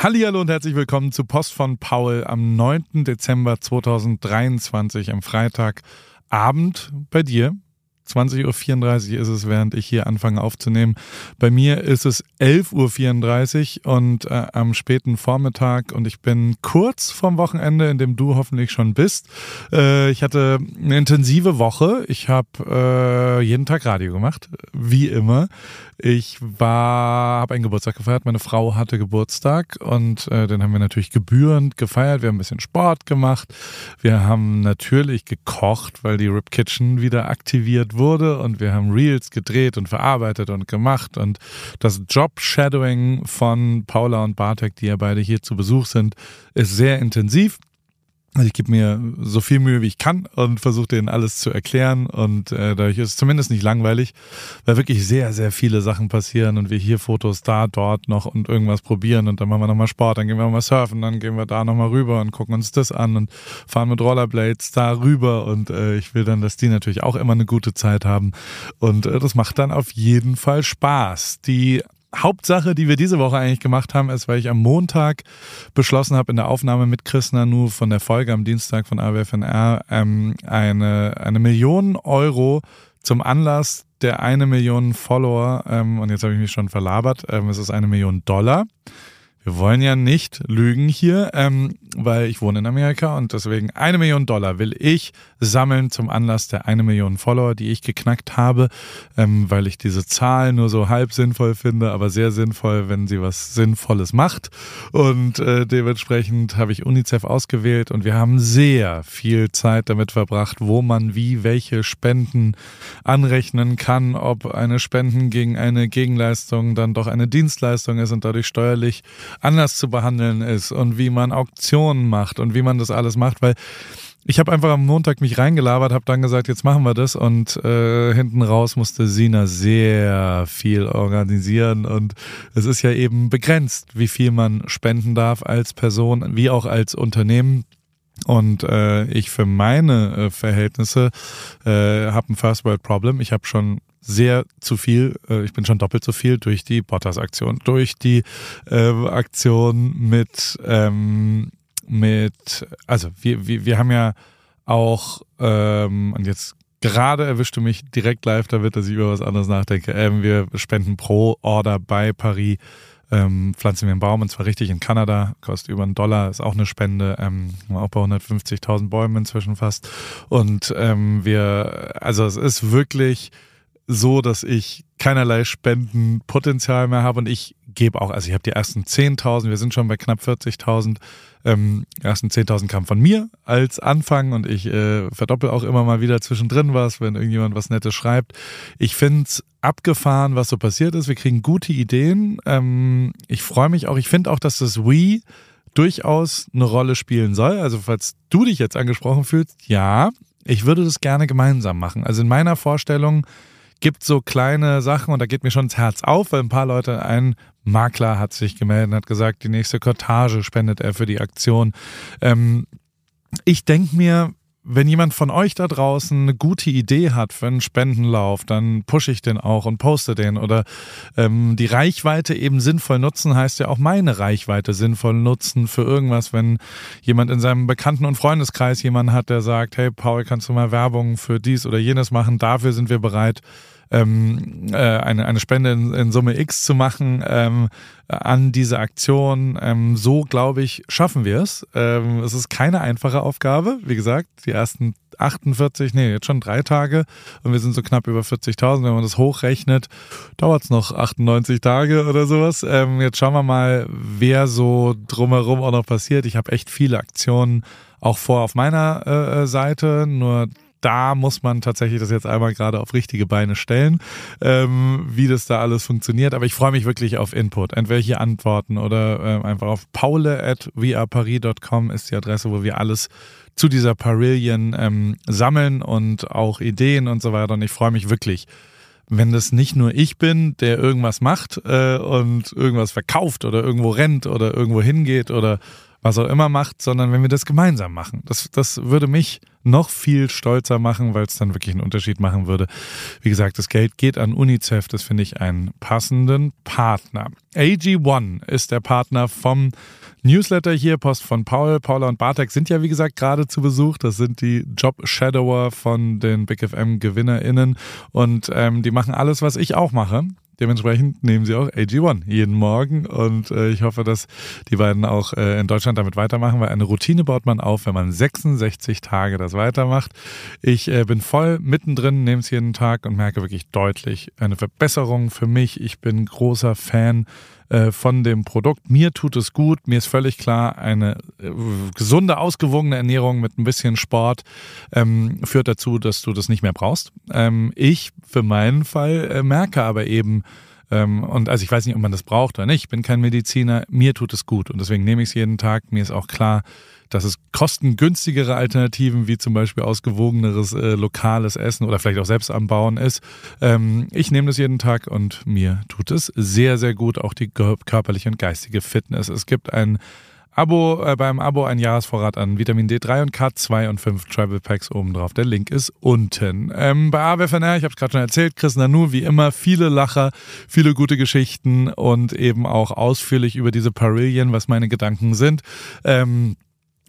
Hallihallo und herzlich willkommen zu Post von Paul am 9. Dezember 2023 am Freitagabend bei dir. 20.34 Uhr ist es, während ich hier anfange aufzunehmen. Bei mir ist es 11.34 Uhr und äh, am späten Vormittag und ich bin kurz vorm Wochenende, in dem du hoffentlich schon bist. Äh, ich hatte eine intensive Woche. Ich habe äh, jeden Tag Radio gemacht, wie immer. Ich habe einen Geburtstag gefeiert. Meine Frau hatte Geburtstag und äh, den haben wir natürlich gebührend gefeiert. Wir haben ein bisschen Sport gemacht. Wir haben natürlich gekocht, weil die Rip Kitchen wieder aktiviert wurde und wir haben Reels gedreht und verarbeitet und gemacht und das Job-Shadowing von Paula und Bartek, die ja beide hier zu Besuch sind, ist sehr intensiv. Also ich gebe mir so viel Mühe, wie ich kann und versuche denen alles zu erklären. Und äh, dadurch ist es zumindest nicht langweilig, weil wirklich sehr, sehr viele Sachen passieren und wir hier Fotos da, dort noch und irgendwas probieren. Und dann machen wir nochmal Sport, dann gehen wir nochmal surfen, dann gehen wir da nochmal rüber und gucken uns das an und fahren mit Rollerblades da rüber. Und äh, ich will dann, dass die natürlich auch immer eine gute Zeit haben. Und äh, das macht dann auf jeden Fall Spaß. Die Hauptsache, die wir diese Woche eigentlich gemacht haben, ist, weil ich am Montag beschlossen habe, in der Aufnahme mit Chris Nanu von der Folge am Dienstag von AWFNR ähm, eine, eine Million Euro zum Anlass der eine Million Follower, ähm, und jetzt habe ich mich schon verlabert, ähm, es ist eine Million Dollar wir wollen ja nicht lügen hier, ähm, weil ich wohne in Amerika und deswegen eine Million Dollar will ich sammeln zum Anlass der eine Million Follower, die ich geknackt habe, ähm, weil ich diese Zahl nur so halb sinnvoll finde, aber sehr sinnvoll, wenn sie was Sinnvolles macht. Und äh, dementsprechend habe ich UNICEF ausgewählt und wir haben sehr viel Zeit damit verbracht, wo man wie welche Spenden anrechnen kann, ob eine Spenden gegen eine Gegenleistung dann doch eine Dienstleistung ist und dadurch steuerlich anders zu behandeln ist und wie man Auktionen macht und wie man das alles macht, weil ich habe einfach am Montag mich reingelabert, habe dann gesagt, jetzt machen wir das und äh, hinten raus musste Sina sehr viel organisieren und es ist ja eben begrenzt, wie viel man spenden darf als Person, wie auch als Unternehmen. Und äh, ich für meine äh, Verhältnisse äh, habe ein First World Problem. Ich habe schon sehr zu viel, äh, ich bin schon doppelt so viel durch die Bottas-Aktion, durch die äh, Aktion mit, ähm, mit, also wir, wir, wir haben ja auch, ähm, und jetzt gerade erwischte mich direkt live damit, dass ich über was anderes nachdenke. Ähm, wir spenden pro Order bei Paris ähm, pflanzen wir einen Baum und zwar richtig in Kanada, kostet über einen Dollar, ist auch eine Spende, ähm, auch bei 150.000 Bäumen inzwischen fast. Und ähm, wir, also es ist wirklich so, dass ich keinerlei Spendenpotenzial mehr habe und ich gebe auch, also ich habe die ersten 10.000, wir sind schon bei knapp 40.000, ähm, ersten 10.000 kamen von mir als Anfang und ich äh, verdoppel auch immer mal wieder zwischendrin was, wenn irgendjemand was Nettes schreibt. Ich finde es abgefahren, was so passiert ist. Wir kriegen gute Ideen. Ähm, ich freue mich auch, ich finde auch, dass das Wii durchaus eine Rolle spielen soll. Also falls du dich jetzt angesprochen fühlst, ja, ich würde das gerne gemeinsam machen. Also in meiner Vorstellung gibt so kleine Sachen und da geht mir schon ins Herz auf, weil ein paar Leute, ein Makler hat sich gemeldet und hat gesagt, die nächste Cottage spendet er für die Aktion. Ähm, ich denke mir, wenn jemand von euch da draußen eine gute Idee hat für einen Spendenlauf, dann pushe ich den auch und poste den. Oder ähm, die Reichweite eben sinnvoll nutzen, heißt ja auch meine Reichweite sinnvoll nutzen für irgendwas, wenn jemand in seinem Bekannten- und Freundeskreis jemanden hat, der sagt, hey Paul, kannst du mal Werbung für dies oder jenes machen? Dafür sind wir bereit, ähm, äh, eine, eine Spende in, in Summe X zu machen ähm, an diese Aktion. Ähm, so, glaube ich, schaffen wir es. Ähm, es ist keine einfache Aufgabe. Wie gesagt, die ersten 48, nee, jetzt schon drei Tage und wir sind so knapp über 40.000. Wenn man das hochrechnet, dauert es noch 98 Tage oder sowas. Ähm, jetzt schauen wir mal, wer so drumherum auch noch passiert. Ich habe echt viele Aktionen auch vor auf meiner äh, Seite, nur da muss man tatsächlich das jetzt einmal gerade auf richtige Beine stellen, ähm, wie das da alles funktioniert. Aber ich freue mich wirklich auf Input, entweder antworten oder äh, einfach auf paule at weareparis.com ist die Adresse, wo wir alles zu dieser Parillion ähm, sammeln und auch Ideen und so weiter. Und ich freue mich wirklich, wenn das nicht nur ich bin, der irgendwas macht äh, und irgendwas verkauft oder irgendwo rennt oder irgendwo hingeht oder was auch immer macht, sondern wenn wir das gemeinsam machen. Das, das würde mich noch viel stolzer machen, weil es dann wirklich einen Unterschied machen würde. Wie gesagt, das Geld geht an UNICEF, das finde ich einen passenden Partner. AG1 ist der Partner vom Newsletter hier, Post von Paul. Paula und Bartek sind ja, wie gesagt, gerade zu Besuch. Das sind die Job-Shadower von den Big FM-GewinnerInnen und ähm, die machen alles, was ich auch mache. Dementsprechend nehmen sie auch AG1 jeden Morgen und äh, ich hoffe, dass die beiden auch äh, in Deutschland damit weitermachen, weil eine Routine baut man auf, wenn man 66 Tage das weitermacht. Ich äh, bin voll mittendrin, nehme es jeden Tag und merke wirklich deutlich eine Verbesserung für mich. Ich bin großer Fan äh, von dem Produkt. Mir tut es gut. Mir ist völlig klar, eine äh, gesunde, ausgewogene Ernährung mit ein bisschen Sport ähm, führt dazu, dass du das nicht mehr brauchst. Ähm, ich für meinen Fall äh, merke aber eben, und also ich weiß nicht, ob man das braucht oder nicht. Ich bin kein Mediziner. Mir tut es gut und deswegen nehme ich es jeden Tag. Mir ist auch klar, dass es kostengünstigere Alternativen wie zum Beispiel ausgewogeneres äh, lokales Essen oder vielleicht auch selbst anbauen ist. Ähm, ich nehme das jeden Tag und mir tut es sehr, sehr gut, auch die körperliche und geistige Fitness. Es gibt ein Abo, äh, beim Abo ein Jahresvorrat an Vitamin D3 und K2 und 5 Travel Packs obendrauf. Der Link ist unten. Ähm, bei AWFNR, ich habe es gerade schon erzählt, Chris Nanu, wie immer, viele Lacher, viele gute Geschichten und eben auch ausführlich über diese Parillion, was meine Gedanken sind. Ähm,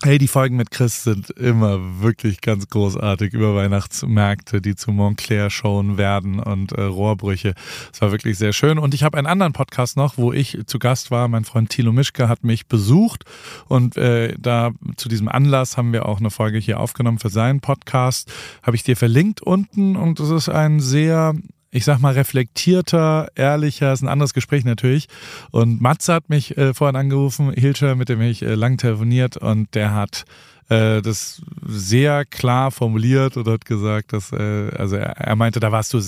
Hey, die Folgen mit Chris sind immer wirklich ganz großartig über Weihnachtsmärkte, die zu Montclair showen werden und äh, Rohrbrüche. Es war wirklich sehr schön. Und ich habe einen anderen Podcast noch, wo ich zu Gast war. Mein Freund Thilo Mischke hat mich besucht und äh, da zu diesem Anlass haben wir auch eine Folge hier aufgenommen für seinen Podcast. Habe ich dir verlinkt unten und es ist ein sehr ich sag mal, reflektierter, ehrlicher, ist ein anderes Gespräch natürlich. Und Matze hat mich äh, vorhin angerufen, Hilscher, mit dem ich äh, lang telefoniert und der hat äh, das sehr klar formuliert und hat gesagt, dass, äh, also er, er meinte, da warst du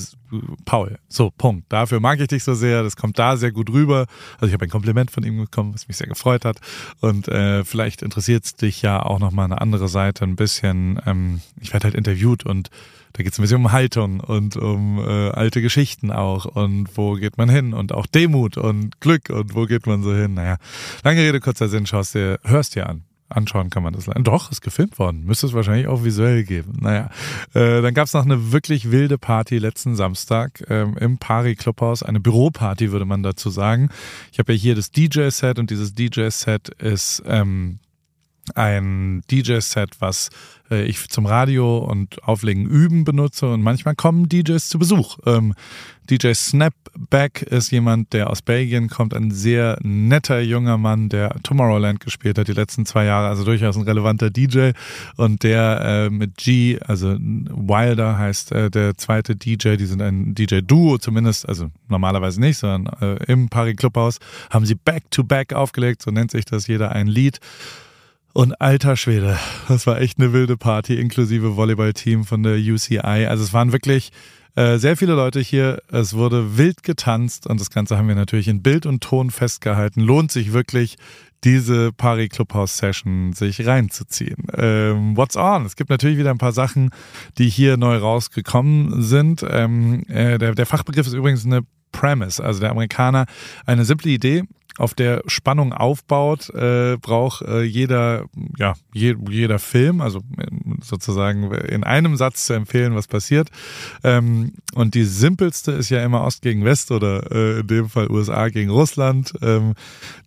Paul. So, Punkt. Dafür mag ich dich so sehr. Das kommt da sehr gut rüber. Also ich habe ein Kompliment von ihm bekommen, was mich sehr gefreut hat. Und äh, vielleicht interessiert es dich ja auch nochmal eine andere Seite ein bisschen. Ähm, ich werde halt interviewt und da geht es ein bisschen um Haltung und um äh, alte Geschichten auch und wo geht man hin und auch Demut und Glück und wo geht man so hin. Naja, lange Rede, kurzer Sinn, schaust dir, hörst dir an. Anschauen kann man das leider. Doch, ist gefilmt worden. Müsste es wahrscheinlich auch visuell geben. Naja, äh, dann gab es noch eine wirklich wilde Party letzten Samstag ähm, im Pari Clubhaus. Eine Büroparty, würde man dazu sagen. Ich habe ja hier das DJ-Set und dieses DJ-Set ist ähm, ein DJ-Set, was äh, ich zum Radio und Auflegen üben benutze. Und manchmal kommen DJs zu Besuch. Ähm, DJ Snapback ist jemand, der aus Belgien kommt, ein sehr netter junger Mann, der Tomorrowland gespielt hat die letzten zwei Jahre, also durchaus ein relevanter DJ und der äh, mit G, also Wilder heißt äh, der zweite DJ, die sind ein DJ-Duo zumindest, also normalerweise nicht, sondern äh, im Paris Clubhaus. Haben sie Back-to-Back -back aufgelegt, so nennt sich das jeder ein Lied. Und alter Schwede, das war echt eine wilde Party, inklusive Volleyballteam von der UCI. Also es waren wirklich äh, sehr viele Leute hier. Es wurde wild getanzt und das Ganze haben wir natürlich in Bild und Ton festgehalten. Lohnt sich wirklich, diese Pari Clubhouse Session sich reinzuziehen. Ähm, what's on? Es gibt natürlich wieder ein paar Sachen, die hier neu rausgekommen sind. Ähm, äh, der, der Fachbegriff ist übrigens eine Premise, also der Amerikaner eine simple Idee, auf der Spannung aufbaut, äh, braucht äh, jeder, ja, je, jeder Film, also äh, sozusagen in einem Satz zu empfehlen, was passiert. Ähm, und die simpelste ist ja immer Ost gegen West oder äh, in dem Fall USA gegen Russland. Ähm,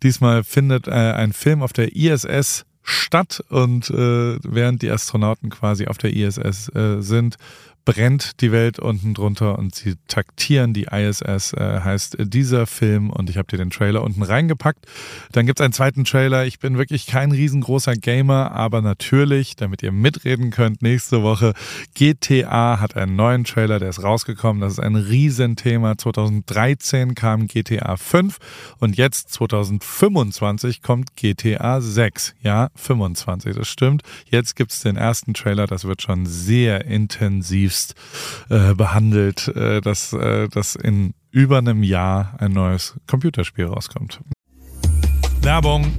diesmal findet äh, ein Film auf der ISS statt und äh, während die Astronauten quasi auf der ISS äh, sind, brennt die Welt unten drunter und sie taktieren die ISS, äh, heißt dieser Film und ich habe dir den Trailer unten reingepackt. Dann gibt's einen zweiten Trailer. Ich bin wirklich kein riesengroßer Gamer, aber natürlich, damit ihr mitreden könnt, nächste Woche GTA hat einen neuen Trailer, der ist rausgekommen. Das ist ein Riesenthema. 2013 kam GTA 5 und jetzt 2025 kommt GTA 6. Ja, 25, das stimmt. Jetzt gibt's den ersten Trailer, das wird schon sehr intensiv zutiefst äh, behandelt, äh, dass, äh, dass in über einem Jahr ein neues Computerspiel rauskommt. Werbung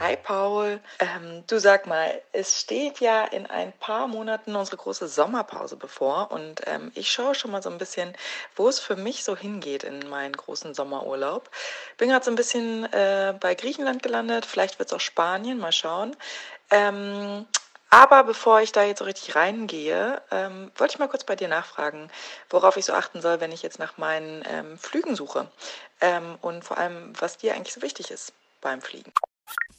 Hi Paul. Ähm, du sag mal, es steht ja in ein paar Monaten unsere große Sommerpause bevor und ähm, ich schaue schon mal so ein bisschen, wo es für mich so hingeht in meinen großen Sommerurlaub. Bin gerade so ein bisschen äh, bei Griechenland gelandet, vielleicht wird es auch Spanien, mal schauen. Ähm, aber bevor ich da jetzt so richtig reingehe, ähm, wollte ich mal kurz bei dir nachfragen, worauf ich so achten soll, wenn ich jetzt nach meinen ähm, Flügen suche. Ähm, und vor allem, was dir eigentlich so wichtig ist beim Fliegen.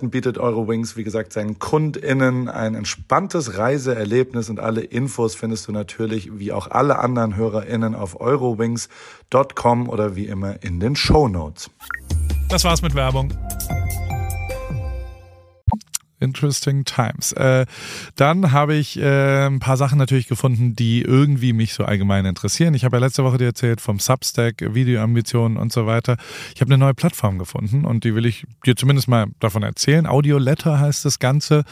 Möglichkeiten bietet Eurowings, wie gesagt, seinen KundInnen ein entspanntes Reiseerlebnis und alle Infos findest du natürlich, wie auch alle anderen HörerInnen, auf eurowings.com oder wie immer in den Show Notes. Das war's mit Werbung. Interesting Times. Äh, dann habe ich äh, ein paar Sachen natürlich gefunden, die irgendwie mich so allgemein interessieren. Ich habe ja letzte Woche dir erzählt vom Substack, Videoambitionen und so weiter. Ich habe eine neue Plattform gefunden und die will ich dir zumindest mal davon erzählen. Audio Letter heißt das Ganze.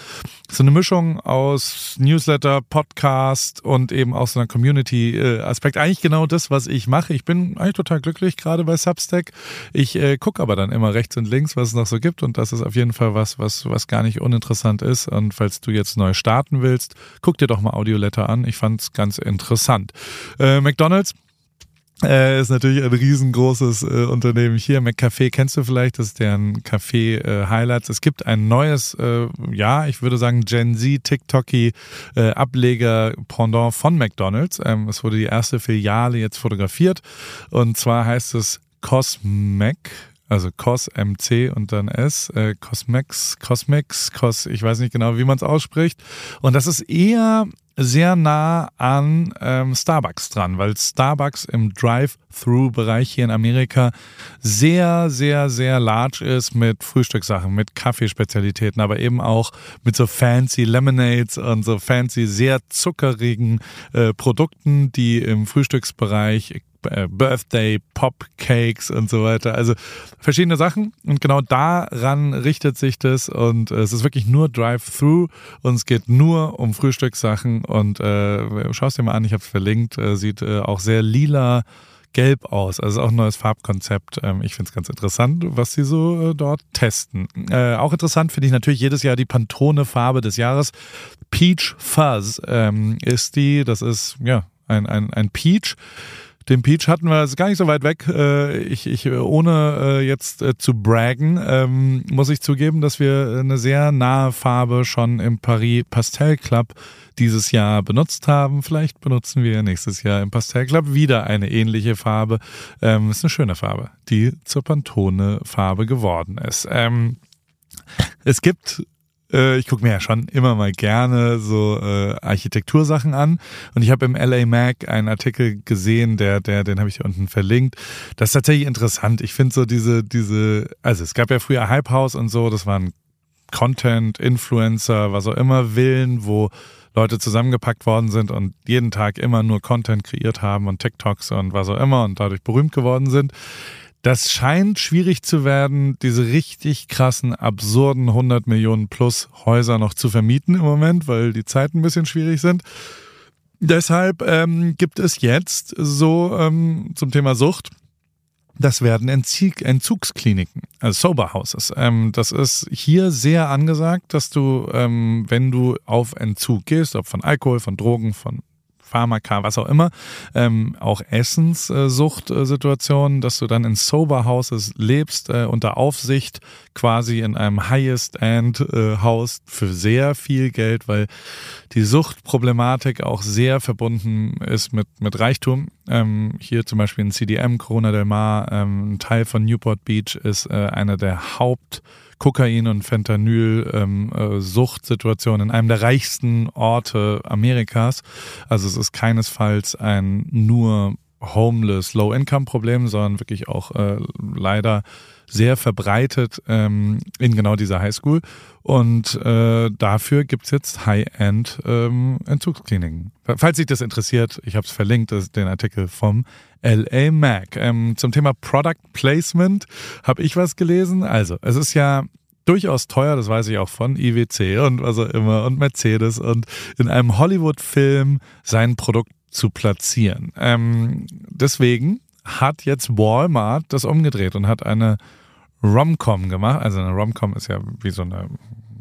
So eine Mischung aus Newsletter, Podcast und eben auch so einer Community-Aspekt. Eigentlich genau das, was ich mache. Ich bin eigentlich total glücklich gerade bei Substack. Ich äh, gucke aber dann immer rechts und links, was es noch so gibt und das ist auf jeden Fall was, was, was gar nicht interessant ist. Und falls du jetzt neu starten willst, guck dir doch mal Audioletter an. Ich fand es ganz interessant. Äh, McDonald's äh, ist natürlich ein riesengroßes äh, Unternehmen hier. McCafé kennst du vielleicht, das ist deren Café äh, Highlights. Es gibt ein neues, äh, ja, ich würde sagen Gen Z TikToky äh, Ableger Pendant von McDonald's. Ähm, es wurde die erste Filiale jetzt fotografiert und zwar heißt es Cosmec also Cos MC und dann S, äh, Cosmex, Cosmex, Cos, ich weiß nicht genau, wie man es ausspricht. Und das ist eher sehr nah an ähm, Starbucks dran, weil Starbucks im Drive-Thru-Bereich hier in Amerika sehr, sehr, sehr large ist mit Frühstückssachen, mit Kaffeespezialitäten, aber eben auch mit so fancy Lemonades und so fancy, sehr zuckerigen äh, Produkten, die im Frühstücksbereich Birthday, Popcakes und so weiter. Also verschiedene Sachen. Und genau daran richtet sich das. Und äh, es ist wirklich nur Drive-Thru und es geht nur um Frühstückssachen. Und äh, schau es dir mal an, ich habe es verlinkt. Äh, sieht äh, auch sehr lila gelb aus. Also auch ein neues Farbkonzept. Ähm, ich finde es ganz interessant, was sie so äh, dort testen. Äh, auch interessant finde ich natürlich jedes Jahr die Pantone-Farbe des Jahres. Peach Fuzz ähm, ist die. Das ist ja ein, ein, ein Peach. Den Peach hatten wir, ist gar nicht so weit weg. Äh, ich, ich ohne äh, jetzt äh, zu braggen, ähm, muss ich zugeben, dass wir eine sehr nahe Farbe schon im Paris Pastel Club dieses Jahr benutzt haben. Vielleicht benutzen wir nächstes Jahr im Pastel Club wieder eine ähnliche Farbe. Ähm, ist eine schöne Farbe, die zur Pantone Farbe geworden ist. Ähm, es gibt ich gucke mir ja schon immer mal gerne so äh, Architektursachen an. Und ich habe im LA Mac einen Artikel gesehen, der, der, den habe ich hier unten verlinkt. Das ist tatsächlich interessant. Ich finde so diese, diese, also es gab ja früher Hype House und so, das waren Content, Influencer, was auch immer, Villen, wo Leute zusammengepackt worden sind und jeden Tag immer nur Content kreiert haben und TikToks und was auch immer und dadurch berühmt geworden sind. Das scheint schwierig zu werden, diese richtig krassen, absurden 100 Millionen plus Häuser noch zu vermieten im Moment, weil die Zeiten ein bisschen schwierig sind. Deshalb ähm, gibt es jetzt so ähm, zum Thema Sucht, das werden Entzieg Entzugskliniken, also Sober Houses. Ähm, das ist hier sehr angesagt, dass du, ähm, wenn du auf Entzug gehst, ob von Alkohol, von Drogen, von Pharmaka, was auch immer, ähm, auch Essenssuchtsituationen, dass du dann in Sober Houses lebst, äh, unter Aufsicht quasi in einem Highest-End-Haus äh, für sehr viel Geld, weil die Suchtproblematik auch sehr verbunden ist mit, mit Reichtum. Ähm, hier zum Beispiel in CDM, Corona del Mar, ähm, ein Teil von Newport Beach ist äh, einer der Haupt- Kokain- und Fentanyl-Suchtsituation ähm, äh, in einem der reichsten Orte Amerikas. Also es ist keinesfalls ein nur homeless, Low-Income-Problem, sondern wirklich auch äh, leider sehr verbreitet ähm, in genau dieser Highschool. Und äh, dafür gibt's jetzt High-End ähm, Entzugskliniken. Falls sich das interessiert, ich habe es verlinkt, das ist den Artikel vom LA Mac. Ähm, zum Thema Product Placement habe ich was gelesen. Also, es ist ja durchaus teuer, das weiß ich auch von IWC und was auch immer und Mercedes und in einem Hollywood-Film sein Produkt zu platzieren. Ähm, deswegen hat jetzt Walmart das umgedreht und hat eine Romcom gemacht. Also eine Romcom ist ja wie so eine,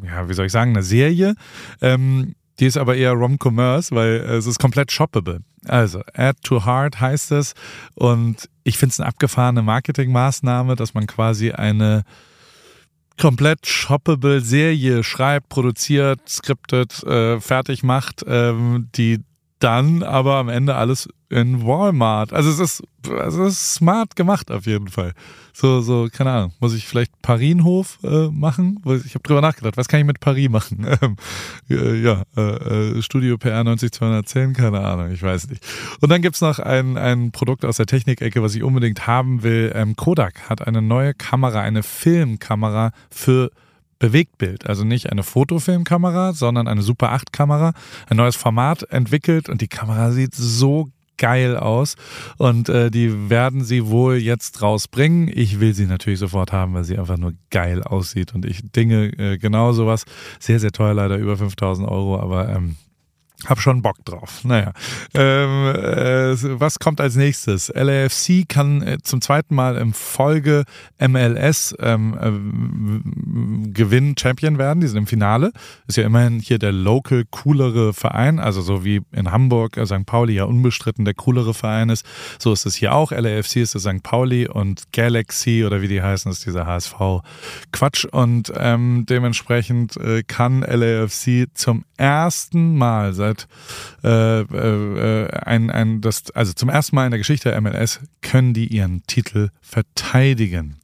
ja, wie soll ich sagen, eine Serie. Ähm, die ist aber eher Rom-Commerce, weil es ist komplett shoppable. Also, Add to Heart heißt es. Und ich finde es eine abgefahrene Marketingmaßnahme, dass man quasi eine komplett shoppable Serie schreibt, produziert, skriptet, äh, fertig macht, ähm, die dann aber am Ende alles in Walmart. Also es ist, also es ist smart gemacht auf jeden Fall. So, so, keine Ahnung. Muss ich vielleicht Parinhof äh, machen? Ich habe drüber nachgedacht, was kann ich mit Paris machen? Ähm, ja, äh, äh Studio PR 90210, keine Ahnung, ich weiß nicht. Und dann gibt's noch ein, ein Produkt aus der Technikecke, was ich unbedingt haben will. Ähm, Kodak hat eine neue Kamera, eine Filmkamera für Bewegtbild, also nicht eine Fotofilmkamera, sondern eine Super 8 Kamera, ein neues Format entwickelt und die Kamera sieht so geil aus und äh, die werden sie wohl jetzt rausbringen. Ich will sie natürlich sofort haben, weil sie einfach nur geil aussieht und ich dinge äh, genau sowas. Sehr, sehr teuer leider, über 5000 Euro, aber ähm, hab schon Bock drauf. Naja, ähm, äh, was kommt als nächstes? LAFC kann äh, zum zweiten Mal im Folge MLS ähm, äh, gewinnen, Champion werden. Die sind im Finale. Ist ja immerhin hier der local coolere Verein, also so wie in Hamburg äh, St. Pauli ja unbestritten der coolere Verein ist. So ist es hier auch. LAFC ist das St. Pauli und Galaxy oder wie die heißen, ist dieser HSV Quatsch. Und ähm, dementsprechend äh, kann LAFC zum ersten Mal seit seit äh, äh, ein, ein, das, also zum ersten Mal in der Geschichte der MLS können die ihren Titel verteidigen.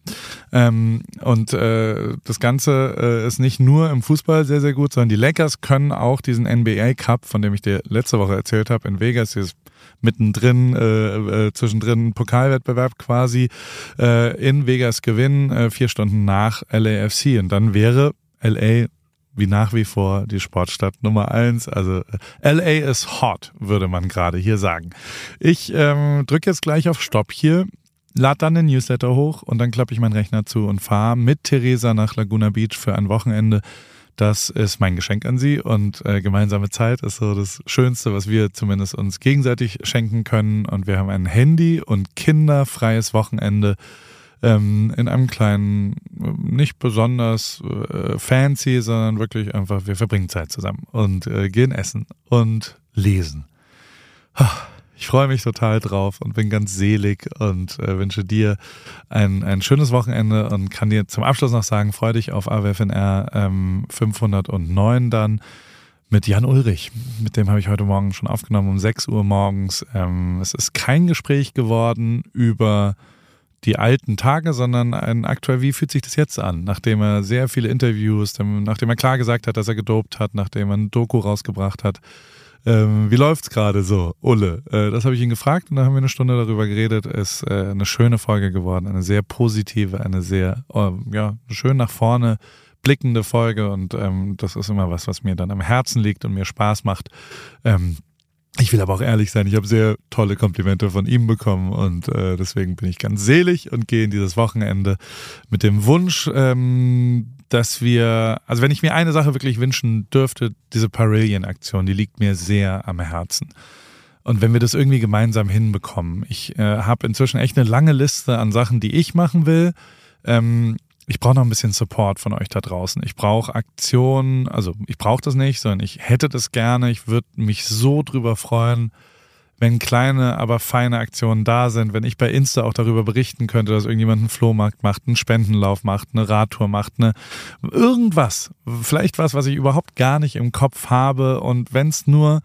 Ähm, und äh, das Ganze äh, ist nicht nur im Fußball sehr, sehr gut, sondern die Lakers können auch diesen NBA Cup, von dem ich dir letzte Woche erzählt habe, in Vegas, dieses mittendrin, äh, äh, zwischendrin Pokalwettbewerb quasi äh, in Vegas gewinnen, äh, vier Stunden nach LAFC. Und dann wäre LA wie nach wie vor die Sportstadt Nummer eins. Also äh, LA ist hot, würde man gerade hier sagen. Ich ähm, drücke jetzt gleich auf Stopp hier, lad dann den Newsletter hoch und dann klappe ich meinen Rechner zu und fahre mit Theresa nach Laguna Beach für ein Wochenende. Das ist mein Geschenk an Sie und äh, gemeinsame Zeit ist so das Schönste, was wir zumindest uns gegenseitig schenken können. Und wir haben ein Handy- und kinderfreies Wochenende ähm, in einem kleinen, nicht besonders äh, fancy, sondern wirklich einfach, wir verbringen Zeit zusammen und äh, gehen essen und lesen. Ich freue mich total drauf und bin ganz selig und äh, wünsche dir ein, ein schönes Wochenende und kann dir zum Abschluss noch sagen, freue dich auf AWFNR ähm, 509 dann mit Jan Ulrich. Mit dem habe ich heute Morgen schon aufgenommen um 6 Uhr morgens. Ähm, es ist kein Gespräch geworden über die alten Tage, sondern ein aktuell, wie fühlt sich das jetzt an? Nachdem er sehr viele Interviews, nachdem er klar gesagt hat, dass er gedopt hat, nachdem er ein Doku rausgebracht hat. Ähm, wie läuft's gerade so, Ulle? Äh, das habe ich ihn gefragt und dann haben wir eine Stunde darüber geredet. Ist äh, eine schöne Folge geworden, eine sehr positive, eine sehr, äh, ja, schön nach vorne blickende Folge und ähm, das ist immer was, was mir dann am Herzen liegt und mir Spaß macht. Ähm, ich will aber auch ehrlich sein, ich habe sehr tolle Komplimente von ihm bekommen und äh, deswegen bin ich ganz selig und gehe in dieses Wochenende mit dem Wunsch, ähm, dass wir, also wenn ich mir eine Sache wirklich wünschen dürfte, diese Parillion-Aktion, die liegt mir sehr am Herzen. Und wenn wir das irgendwie gemeinsam hinbekommen, ich äh, habe inzwischen echt eine lange Liste an Sachen, die ich machen will. Ähm, ich brauche noch ein bisschen Support von euch da draußen. Ich brauche Aktionen, also ich brauche das nicht, sondern ich hätte das gerne. Ich würde mich so drüber freuen, wenn kleine, aber feine Aktionen da sind, wenn ich bei Insta auch darüber berichten könnte, dass irgendjemand einen Flohmarkt macht, einen Spendenlauf macht, eine Radtour macht, eine irgendwas, vielleicht was, was ich überhaupt gar nicht im Kopf habe und wenn es nur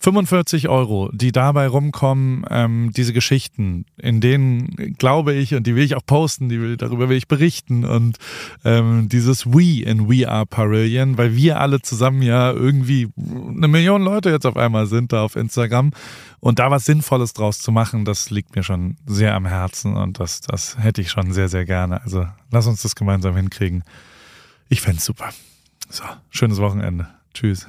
45 Euro, die dabei rumkommen, ähm, diese Geschichten, in denen glaube ich, und die will ich auch posten, die will, darüber will ich berichten und ähm, dieses We in We Are Parillion, weil wir alle zusammen ja irgendwie eine Million Leute jetzt auf einmal sind da auf Instagram und da was Sinnvolles draus zu machen, das liegt mir schon sehr am Herzen und das, das hätte ich schon sehr, sehr gerne. Also lass uns das gemeinsam hinkriegen. Ich fände super. So, schönes Wochenende. Tschüss.